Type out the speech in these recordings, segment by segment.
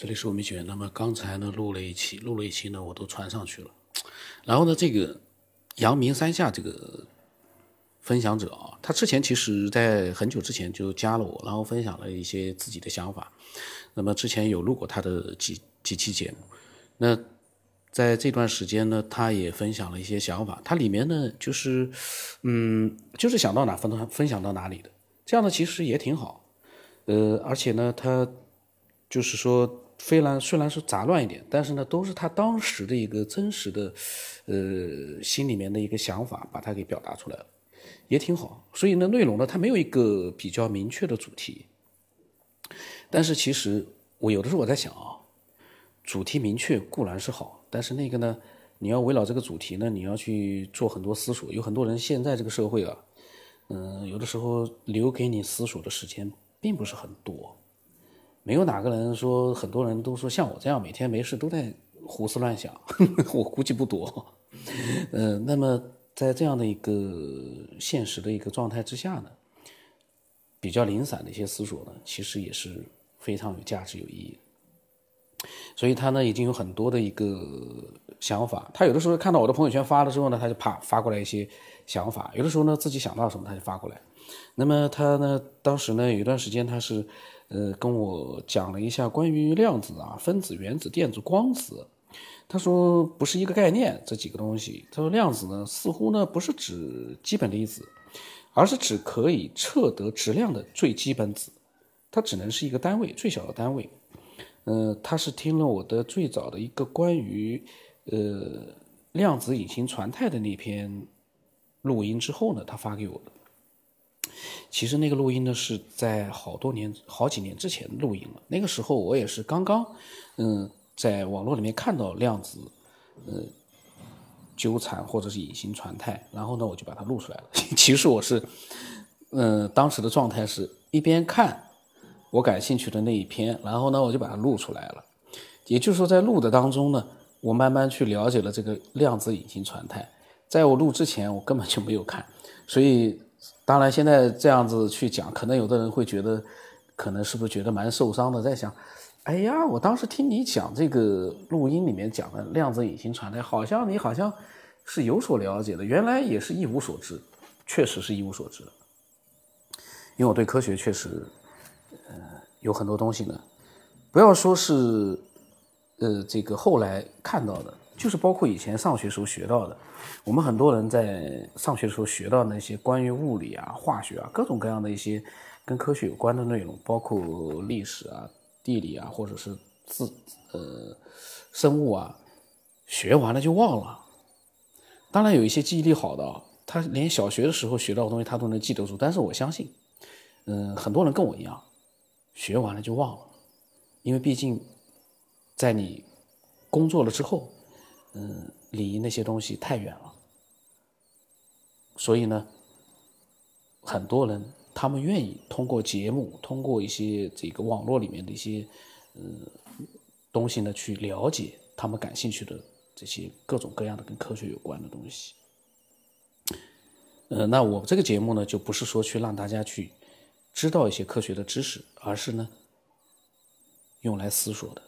这里是吴明雪。那么刚才呢录了一期，录了一期呢我都传上去了。然后呢，这个阳明山下这个分享者啊，他之前其实在很久之前就加了我，然后分享了一些自己的想法。那么之前有录过他的几几期节目。那在这段时间呢，他也分享了一些想法。他里面呢就是，嗯，就是想到哪分分享到哪里的。这样呢其实也挺好。呃，而且呢他。就是说，虽然虽然是杂乱一点，但是呢，都是他当时的一个真实的，呃，心里面的一个想法，把它给表达出来了，也挺好。所以呢，内容呢，它没有一个比较明确的主题。但是其实我有的时候我在想啊，主题明确固然是好，但是那个呢，你要围绕这个主题呢，你要去做很多思索。有很多人现在这个社会啊，嗯，有的时候留给你思索的时间并不是很多。没有哪个人说，很多人都说像我这样每天没事都在胡思乱想，我估计不多。嗯，那么在这样的一个现实的一个状态之下呢，比较零散的一些思索呢，其实也是非常有价值、有意义。所以他呢已经有很多的一个想法，他有的时候看到我的朋友圈发了之后呢，他就啪发过来一些想法；有的时候呢自己想到什么他就发过来。那么他呢当时呢有一段时间他是。呃，跟我讲了一下关于量子啊、分子、原子、电子、光子。他说不是一个概念，这几个东西。他说量子呢，似乎呢不是指基本粒子，而是指可以测得质量的最基本子，它只能是一个单位，最小的单位。呃，他是听了我的最早的一个关于呃量子隐形传态的那篇录音之后呢，他发给我的。其实那个录音呢，是在好多年、好几年之前录音了。那个时候我也是刚刚，嗯，在网络里面看到量子，呃，纠缠或者是隐形传态，然后呢，我就把它录出来了。其实我是，嗯，当时的状态是一边看我感兴趣的那一篇，然后呢，我就把它录出来了。也就是说，在录的当中呢，我慢慢去了解了这个量子隐形传态。在我录之前，我根本就没有看，所以。当然，现在这样子去讲，可能有的人会觉得，可能是不是觉得蛮受伤的？在想，哎呀，我当时听你讲这个录音里面讲的量子隐形传态，好像你好像是有所了解的，原来也是一无所知，确实是一无所知。因为我对科学确实，呃，有很多东西呢，不要说是，呃，这个后来看到的。就是包括以前上学时候学到的，我们很多人在上学的时候学到那些关于物理啊、化学啊各种各样的一些跟科学有关的内容，包括历史啊、地理啊，或者是自呃生物啊，学完了就忘了。当然有一些记忆力好的，他连小学的时候学到的东西他都能记得住。但是我相信，嗯，很多人跟我一样，学完了就忘了，因为毕竟在你工作了之后。嗯，离那些东西太远了，所以呢，很多人他们愿意通过节目，通过一些这个网络里面的一些嗯东西呢，去了解他们感兴趣的这些各种各样的跟科学有关的东西。呃，那我这个节目呢，就不是说去让大家去知道一些科学的知识，而是呢，用来思索的，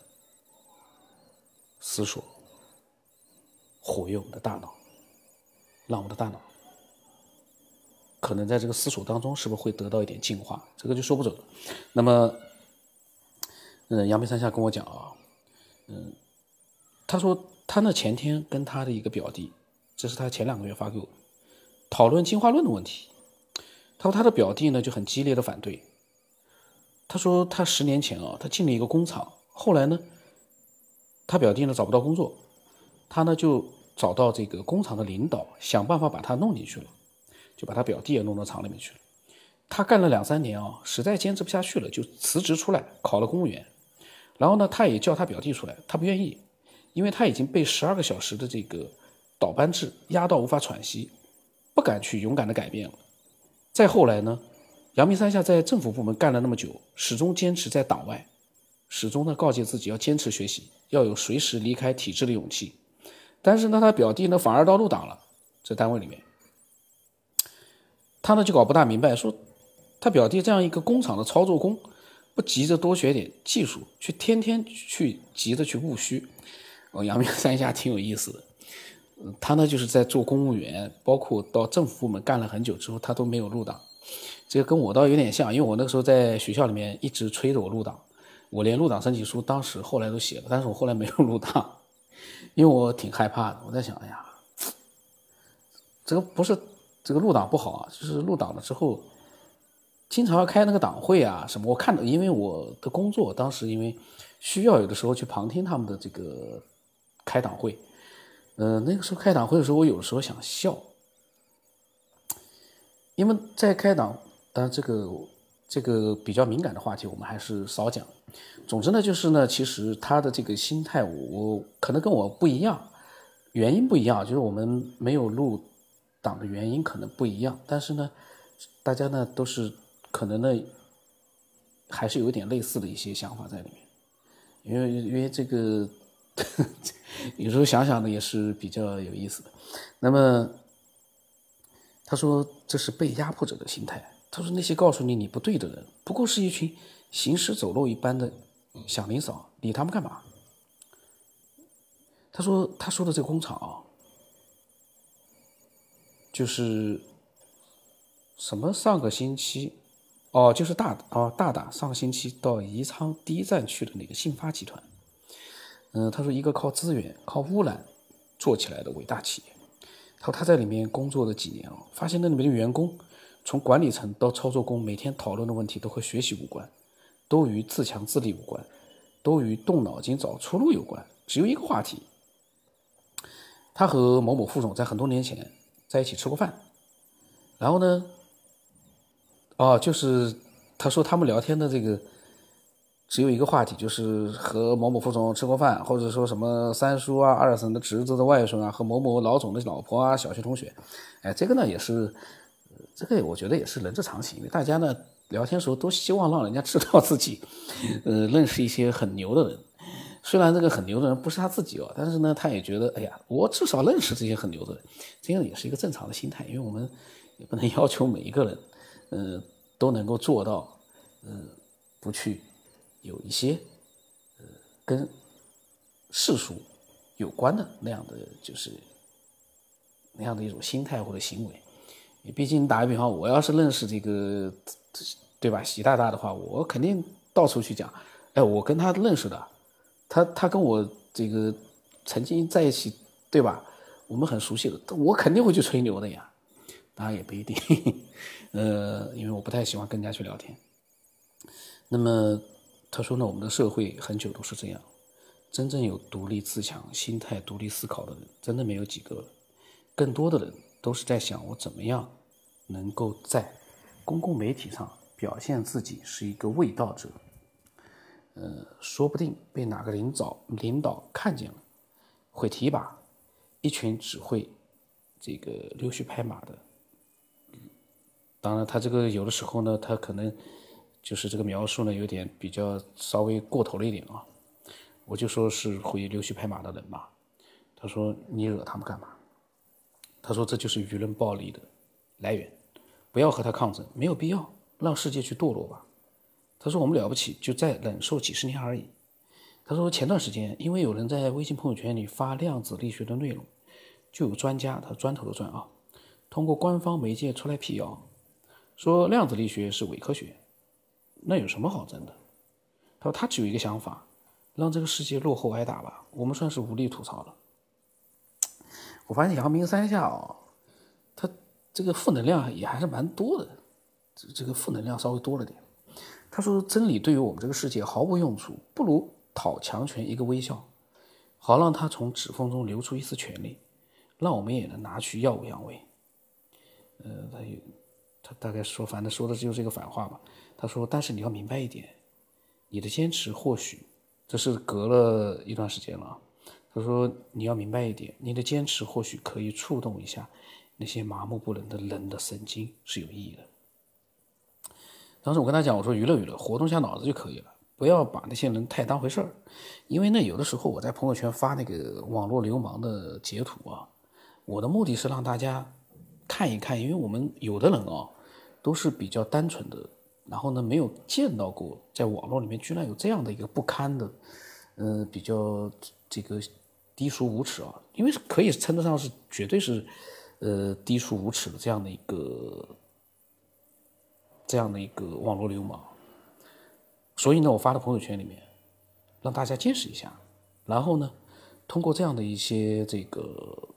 思索。活跃我们的大脑，让我们的大脑可能在这个思索当中，是不是会得到一点进化？这个就说不准了。那么，嗯，杨明山下跟我讲啊，嗯，他说他那前天跟他的一个表弟，这是他前两个月发给我，讨论进化论的问题。他说他的表弟呢就很激烈的反对。他说他十年前啊，他进了一个工厂，后来呢，他表弟呢找不到工作。他呢就找到这个工厂的领导，想办法把他弄进去了，就把他表弟也弄到厂里面去了。他干了两三年啊，实在坚持不下去了，就辞职出来考了公务员。然后呢，他也叫他表弟出来，他不愿意，因为他已经被十二个小时的这个倒班制压到无法喘息，不敢去勇敢的改变了。再后来呢，阳明山下在政府部门干了那么久，始终坚持在党外，始终呢告诫自己要坚持学习，要有随时离开体制的勇气。但是呢，他表弟呢反而到入党了，在单位里面，他呢就搞不大明白，说他表弟这样一个工厂的操作工，不急着多学点技术，去天天去急着去务虚。哦，阳明山下挺有意思的。他呢就是在做公务员，包括到政府部门干了很久之后，他都没有入党。这个跟我倒有点像，因为我那个时候在学校里面一直催着我入党，我连入党申请书当时后来都写了，但是我后来没有入党，因为我挺害怕的。我在想，哎呀，这个不是这个入党不好啊，就是入党了之后，经常要开那个党会啊什么。我看到，因为我的工作当时因为需要有的时候去旁听他们的这个开党会，呃，那个时候开党会的时候，我有的时候想笑，因为在开党。但这个这个比较敏感的话题，我们还是少讲。总之呢，就是呢，其实他的这个心态，我可能跟我不一样，原因不一样，就是我们没有入党的原因可能不一样。但是呢，大家呢都是可能呢，还是有一点类似的一些想法在里面。因为因为这个 有时候想想呢，也是比较有意思的。那么他说，这是被压迫者的心态。他说：“那些告诉你你不对的人，不过是一群行尸走肉一般的响铃嫂，理他们干嘛？”他说：“他说的这个工厂啊，就是什么上个星期，哦，就是大哦大大上个星期到宜昌第一站去的那个信发集团。嗯，他说一个靠资源、靠污染做起来的伟大企业。他说他在里面工作了几年啊，发现那里面的员工。”从管理层到操作工，每天讨论的问题都和学习无关，都与自强自立无关，都与动脑筋找出路有关。只有一个话题，他和某某副总在很多年前在一起吃过饭，然后呢，哦，就是他说他们聊天的这个只有一个话题，就是和某某副总吃过饭，或者说什么三叔啊、二婶的侄子的外孙啊，和某某老总的老婆啊、小学同学，哎，这个呢也是。这个我觉得也是人之常情，因为大家呢聊天时候都希望让人家知道自己，呃，认识一些很牛的人。虽然这个很牛的人不是他自己哦，但是呢，他也觉得，哎呀，我至少认识这些很牛的人，这样也是一个正常的心态。因为我们也不能 要求每一个人，呃，都能够做到，呃，不去有一些，呃，跟世俗有关的那样的就是那样的一种心态或者行为。你毕竟打个比方，我要是认识这个，对吧？习大大的话，我肯定到处去讲。哎，我跟他认识的，他他跟我这个曾经在一起，对吧？我们很熟悉的，我肯定会去吹牛的呀。当然也不一定，呃，因为我不太喜欢跟人家去聊天。那么他说呢，我们的社会很久都是这样，真正有独立自强、心态独立思考的人，真的没有几个，更多的人。都是在想我怎么样能够在公共媒体上表现自己是一个卫道者，呃，说不定被哪个领导领导看见了，会提拔一群只会这个溜须拍马的。当然，他这个有的时候呢，他可能就是这个描述呢有点比较稍微过头了一点啊。我就说是会溜须拍马的人嘛。他说你惹他们干嘛？他说：“这就是舆论暴力的来源，不要和他抗争，没有必要让世界去堕落吧。”他说：“我们了不起，就再忍受几十年而已。”他说：“前段时间，因为有人在微信朋友圈里发量子力学的内容，就有专家，他砖头的砖啊，通过官方媒介出来辟谣，说量子力学是伪科学。那有什么好争的？他说他只有一个想法，让这个世界落后挨打吧，我们算是无力吐槽了。”我发现阳明山下哦，他这个负能量也还是蛮多的，这这个负能量稍微多了点。他说：“真理对于我们这个世界毫无用处，不如讨强权一个微笑，好让他从指缝中流出一丝权利，让我们也能拿去耀武扬威。”呃，他有他大概说，反正说的就是这个反话吧。他说：“但是你要明白一点，你的坚持或许这是隔了一段时间了。”他说：“你要明白一点，你的坚持或许可以触动一下那些麻木不仁的人的神经，是有意义的。”当时我跟他讲：“我说娱乐娱乐，活动一下脑子就可以了，不要把那些人太当回事儿。因为呢，有的时候我在朋友圈发那个网络流氓的截图啊，我的目的是让大家看一看，因为我们有的人啊，都是比较单纯的然后呢没有见到过在网络里面居然有这样的一个不堪的，呃，比较这个低俗无耻啊，因为可以称得上是绝对是，呃，低俗无耻的这样的一个这样的一个网络流氓。所以呢，我发到朋友圈里面，让大家见识一下，然后呢，通过这样的一些这个。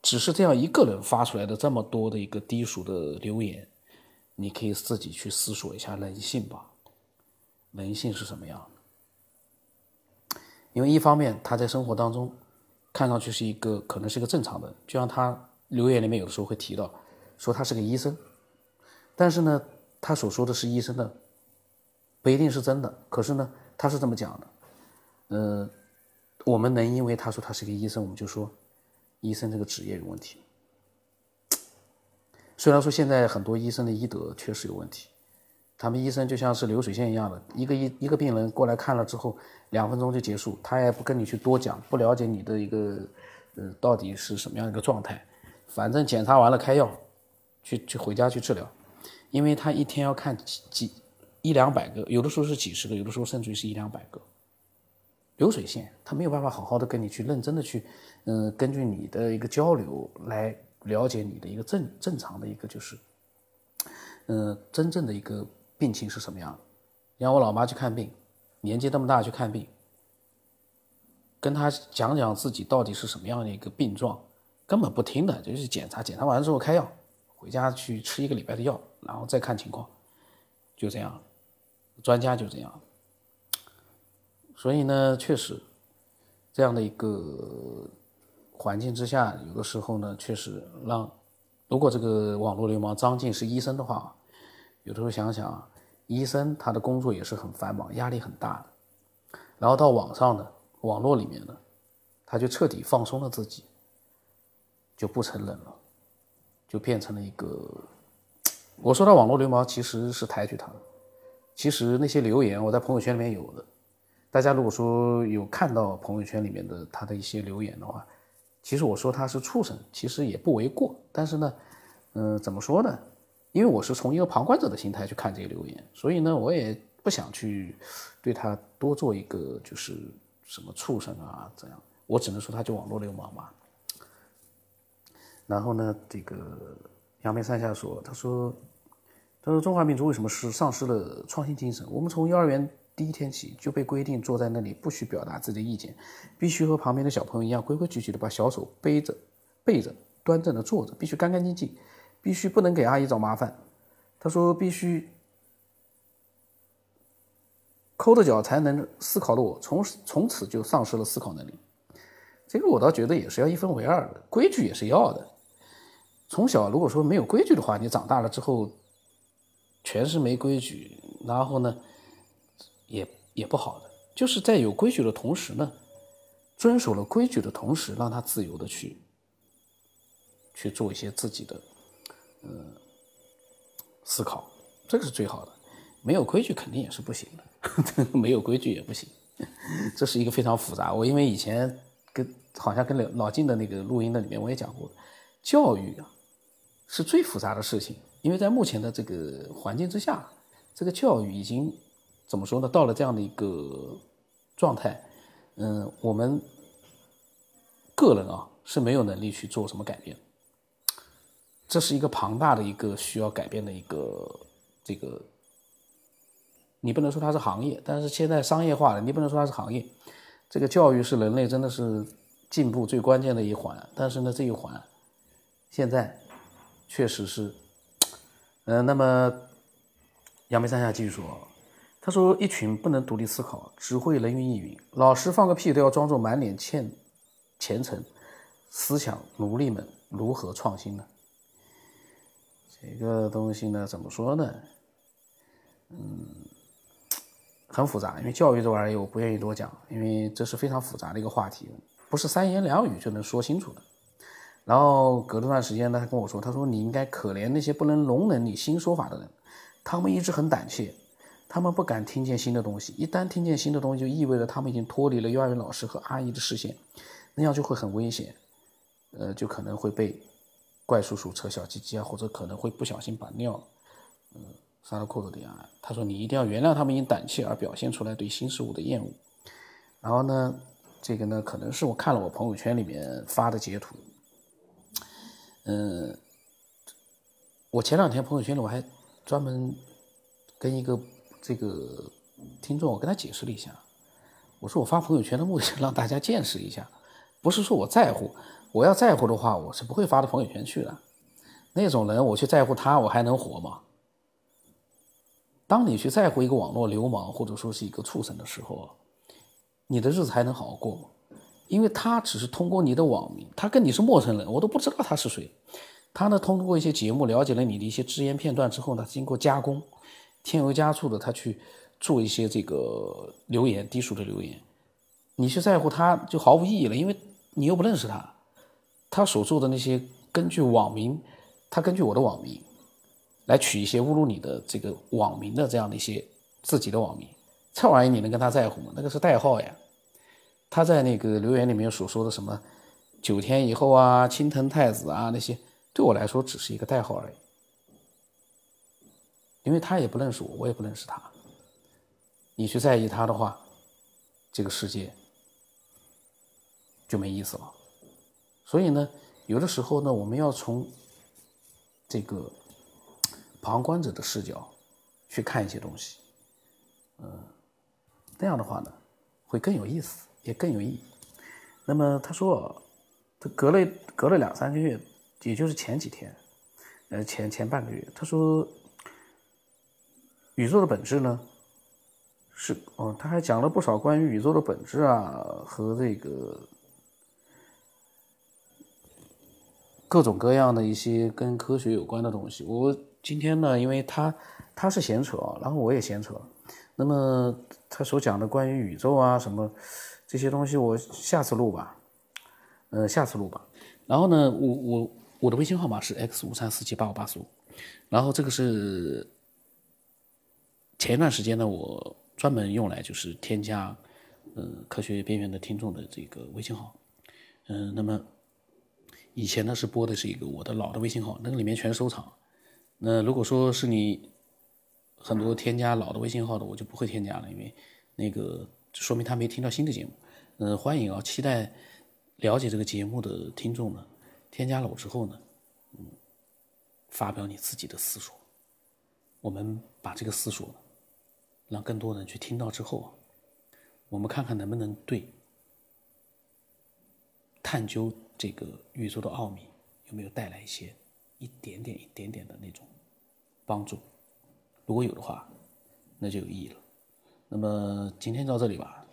只是这样一个人发出来的这么多的一个低俗的留言，你可以自己去思索一下人性吧。人性是什么样？因为一方面他在生活当中看上去是一个可能是个正常的，就像他留言里面有的时候会提到说他是个医生，但是呢，他所说的是医生的不一定是真的。可是呢，他是这么讲的，呃，我们能因为他说他是个医生，我们就说。医生这个职业有问题，虽然说现在很多医生的医德确实有问题，他们医生就像是流水线一样的，一个一一个病人过来看了之后，两分钟就结束，他也不跟你去多讲，不了解你的一个呃到底是什么样一个状态，反正检查完了开药，去去回家去治疗，因为他一天要看几几一两百个，有的时候是几十个，有的时候甚至于是一两百个。流水线，他没有办法好好的跟你去认真的去，嗯，根据你的一个交流来了解你的一个正正常的一个就是，嗯，真正的一个病情是什么样。让我老妈去看病，年纪这么大去看病，跟他讲讲自己到底是什么样的一个病状，根本不听的，就是检查，检查完了之后开药，回家去吃一个礼拜的药，然后再看情况，就这样，专家就这样。所以呢，确实，这样的一个环境之下，有的时候呢，确实让，如果这个网络流氓张晋是医生的话，有的时候想想啊，医生他的工作也是很繁忙，压力很大的。然后到网上呢，网络里面呢，他就彻底放松了自己，就不承认了，就变成了一个。我说到网络流氓其实是抬举他，其实那些留言我在朋友圈里面有的。大家如果说有看到朋友圈里面的他的一些留言的话，其实我说他是畜生，其实也不为过。但是呢，嗯，怎么说呢？因为我是从一个旁观者的心态去看这个留言，所以呢，我也不想去对他多做一个就是什么畜生啊这样。我只能说他就网络流氓嘛。然后呢，这个阳明山下说，他说，他说中华民族为什么是丧失了创新精神？我们从幼儿园。第一天起就被规定坐在那里不许表达自己的意见，必须和旁边的小朋友一样规规矩矩的把小手背着、背着，端正的坐着，必须干干净净，必须不能给阿姨找麻烦。他说必须抠着脚才能思考的我，从从此就丧失了思考能力。这个我倒觉得也是要一分为二的，规矩也是要的。从小如果说没有规矩的话，你长大了之后全是没规矩，然后呢？也也不好的，就是在有规矩的同时呢，遵守了规矩的同时，让他自由的去去做一些自己的嗯思考，这个是最好的。没有规矩肯定也是不行的，没有规矩也不行，这是一个非常复杂。我因为以前跟好像跟老老金的那个录音的里面我也讲过，教育啊是最复杂的事情，因为在目前的这个环境之下，这个教育已经。怎么说呢？到了这样的一个状态，嗯，我们个人啊是没有能力去做什么改变，这是一个庞大的一个需要改变的一个这个，你不能说它是行业，但是现在商业化了，你不能说它是行业。这个教育是人类真的是进步最关键的一环，但是呢，这一环现在确实是，嗯，那么杨梅山下继续说。他说：“一群不能独立思考、只会人云亦云，老师放个屁都要装作满脸欠虔诚，思想奴隶们如何创新呢？这个东西呢，怎么说呢？嗯，很复杂。因为教育这玩意儿，我不愿意多讲，因为这是非常复杂的一个话题，不是三言两语就能说清楚的。然后隔了段时间呢，他跟我说：‘他说你应该可怜那些不能容忍你新说法的人，他们一直很胆怯。’”他们不敢听见新的东西，一旦听见新的东西，就意味着他们已经脱离了幼儿园老师和阿姨的视线，那样就会很危险，呃，就可能会被怪叔叔扯小鸡鸡啊，或者可能会不小心把尿，嗯，撒到裤子里啊，他说你一定要原谅他们因胆怯而表现出来对新事物的厌恶。然后呢，这个呢，可能是我看了我朋友圈里面发的截图。嗯，我前两天朋友圈里我还专门跟一个这个听众，我跟他解释了一下。我说我发朋友圈的目的是让大家见识一下，不是说我在乎。我要在乎的话，我是不会发到朋友圈去的。那种人，我去在乎他，我还能活吗？当你去在乎一个网络流氓或者说是一个畜生的时候，你的日子还能好好过吗？因为他只是通过你的网名，他跟你是陌生人，我都不知道他是谁。他呢，通过一些节目了解了你的一些只言片段之后呢，经过加工，添油加醋的，他去做一些这个留言低俗的留言。你去在乎他就毫无意义了，因为你又不认识他。他所做的那些根据网名，他根据我的网名来取一些侮辱你的这个网名的这样的一些自己的网名，这玩意你能跟他在乎吗？那个是代号呀。他在那个留言里面所说的什么九天以后啊、青藤太子啊那些，对我来说只是一个代号而已。因为他也不认识我，我也不认识他。你去在意他的话，这个世界就没意思了。所以呢，有的时候呢，我们要从这个旁观者的视角去看一些东西，嗯，那样的话呢，会更有意思，也更有意义。那么他说，他隔了隔了两三个月，也就是前几天，呃，前前半个月，他说，宇宙的本质呢，是哦，他还讲了不少关于宇宙的本质啊和这个。各种各样的一些跟科学有关的东西，我今天呢，因为他他是闲扯，然后我也闲扯，那么他所讲的关于宇宙啊什么这些东西，我下次录吧，呃，下次录吧。然后呢，我我我的微信号码是 x 五三四七八五八四五，然后这个是前一段时间呢，我专门用来就是添加嗯科学边缘的听众的这个微信号，嗯，那么。以前呢是播的是一个我的老的微信号，那个里面全收藏。那如果说是你很多添加老的微信号的，我就不会添加了，因为那个说明他没听到新的节目。嗯，欢迎啊，期待了解这个节目的听众呢，添加了我之后呢，嗯，发表你自己的思索。我们把这个思索让更多人去听到之后，我们看看能不能对探究。这个宇宙的奥秘有没有带来一些一点点、一点点的那种帮助？如果有的话，那就有意义了。那么今天到这里吧。